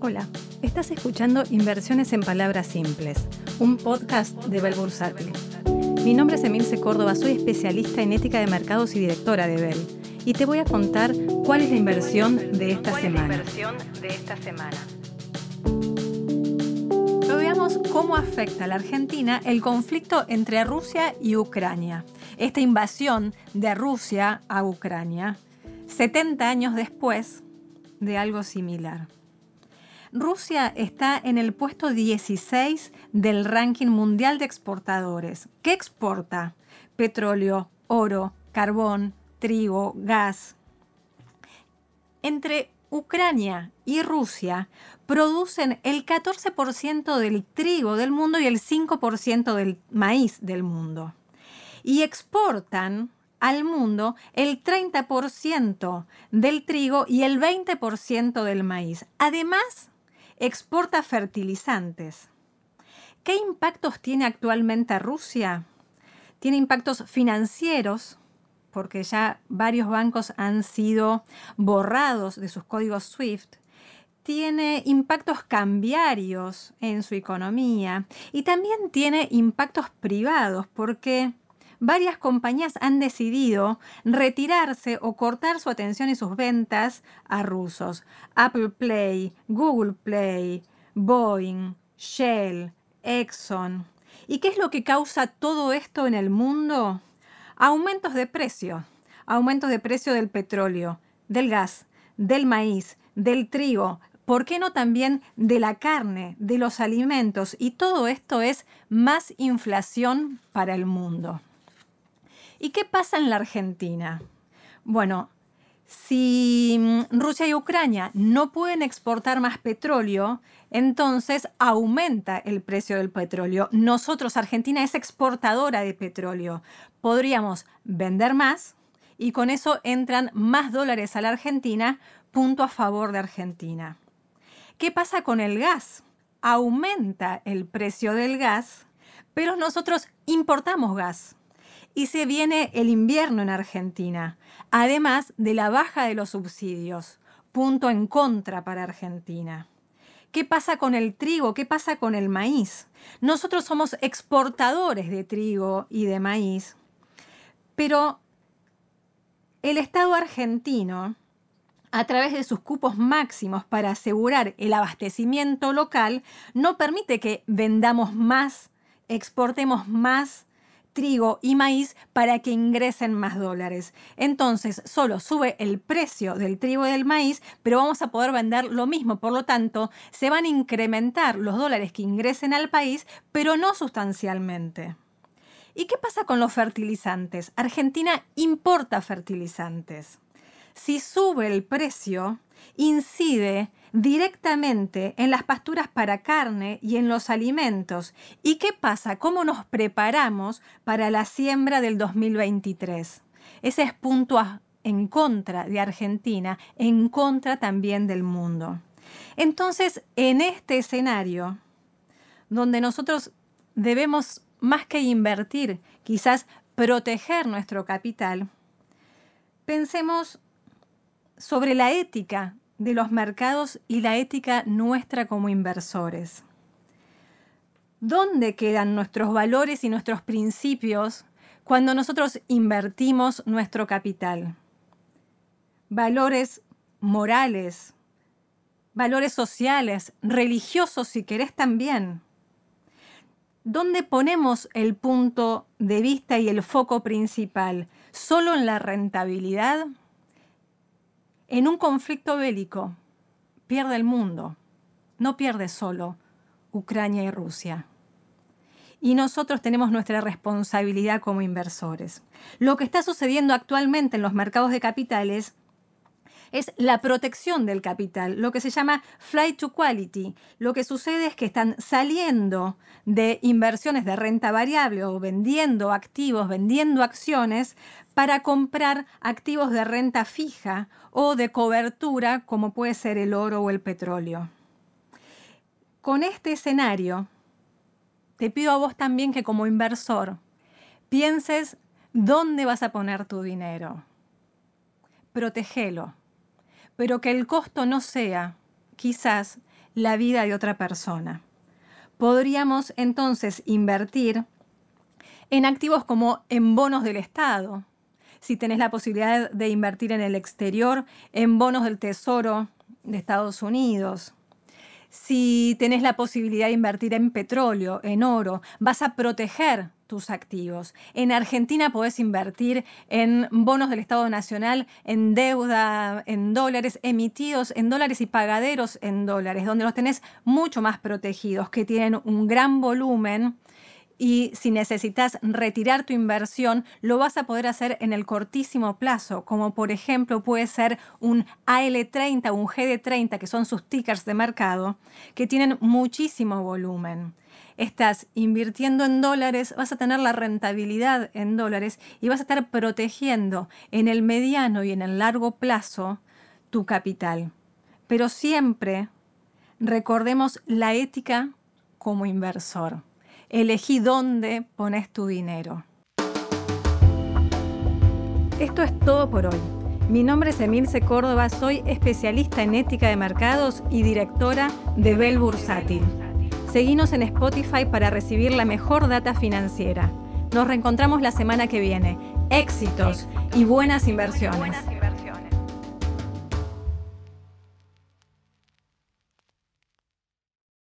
Hola, estás escuchando Inversiones en Palabras Simples, un podcast de Bell Bursátil. Mi nombre es Emilce Córdoba, soy especialista en ética de mercados y directora de Bell. Y te voy a contar cuál es la inversión de esta semana. inversión de esta semana? veamos cómo afecta a la Argentina el conflicto entre Rusia y Ucrania. Esta invasión de Rusia a Ucrania, 70 años después de algo similar. Rusia está en el puesto 16 del ranking mundial de exportadores. ¿Qué exporta? Petróleo, oro, carbón, trigo, gas. Entre Ucrania y Rusia producen el 14% del trigo del mundo y el 5% del maíz del mundo. Y exportan al mundo el 30% del trigo y el 20% del maíz. Además, exporta fertilizantes. ¿Qué impactos tiene actualmente Rusia? Tiene impactos financieros, porque ya varios bancos han sido borrados de sus códigos SWIFT. Tiene impactos cambiarios en su economía y también tiene impactos privados, porque varias compañías han decidido retirarse o cortar su atención y sus ventas a rusos. Apple Play, Google Play, Boeing, Shell, Exxon. ¿Y qué es lo que causa todo esto en el mundo? Aumentos de precio, aumentos de precio del petróleo, del gas, del maíz, del trigo, ¿por qué no también de la carne, de los alimentos? Y todo esto es más inflación para el mundo. ¿Y qué pasa en la Argentina? Bueno, si mm, Rusia y Ucrania no pueden exportar más petróleo, entonces aumenta el precio del petróleo. Nosotros, Argentina es exportadora de petróleo. Podríamos vender más y con eso entran más dólares a la Argentina, punto a favor de Argentina. ¿Qué pasa con el gas? Aumenta el precio del gas, pero nosotros importamos gas y se viene el invierno en Argentina, además de la baja de los subsidios, punto en contra para Argentina. ¿Qué pasa con el trigo? ¿Qué pasa con el maíz? Nosotros somos exportadores de trigo y de maíz, pero el Estado argentino, a través de sus cupos máximos para asegurar el abastecimiento local, no permite que vendamos más, exportemos más trigo y maíz para que ingresen más dólares. Entonces, solo sube el precio del trigo y del maíz, pero vamos a poder vender lo mismo. Por lo tanto, se van a incrementar los dólares que ingresen al país, pero no sustancialmente. ¿Y qué pasa con los fertilizantes? Argentina importa fertilizantes. Si sube el precio, incide directamente en las pasturas para carne y en los alimentos. ¿Y qué pasa? ¿Cómo nos preparamos para la siembra del 2023? Ese es punto en contra de Argentina, en contra también del mundo. Entonces, en este escenario, donde nosotros debemos más que invertir, quizás proteger nuestro capital, pensemos sobre la ética de los mercados y la ética nuestra como inversores. ¿Dónde quedan nuestros valores y nuestros principios cuando nosotros invertimos nuestro capital? Valores morales, valores sociales, religiosos si querés también. ¿Dónde ponemos el punto de vista y el foco principal? ¿Solo en la rentabilidad? En un conflicto bélico pierde el mundo, no pierde solo Ucrania y Rusia. Y nosotros tenemos nuestra responsabilidad como inversores. Lo que está sucediendo actualmente en los mercados de capitales es la protección del capital, lo que se llama flight to quality. Lo que sucede es que están saliendo de inversiones de renta variable o vendiendo activos, vendiendo acciones para comprar activos de renta fija o de cobertura como puede ser el oro o el petróleo. Con este escenario, te pido a vos también que como inversor pienses dónde vas a poner tu dinero. Protegelo pero que el costo no sea quizás la vida de otra persona. Podríamos entonces invertir en activos como en bonos del Estado. Si tenés la posibilidad de invertir en el exterior, en bonos del Tesoro de Estados Unidos. Si tenés la posibilidad de invertir en petróleo, en oro, vas a proteger tus activos. En Argentina podés invertir en bonos del Estado Nacional, en deuda, en dólares, emitidos en dólares y pagaderos en dólares, donde los tenés mucho más protegidos, que tienen un gran volumen y si necesitas retirar tu inversión, lo vas a poder hacer en el cortísimo plazo, como por ejemplo puede ser un AL30 o un GD30, que son sus tickers de mercado, que tienen muchísimo volumen. Estás invirtiendo en dólares, vas a tener la rentabilidad en dólares y vas a estar protegiendo en el mediano y en el largo plazo tu capital. Pero siempre recordemos la ética como inversor elegí dónde pones tu dinero. Esto es todo por hoy. Mi nombre es Emilce Córdoba, soy especialista en ética de mercados y directora de Bell Bursátil. Seguinos en Spotify para recibir la mejor data financiera. Nos reencontramos la semana que viene. Éxitos y buenas inversiones.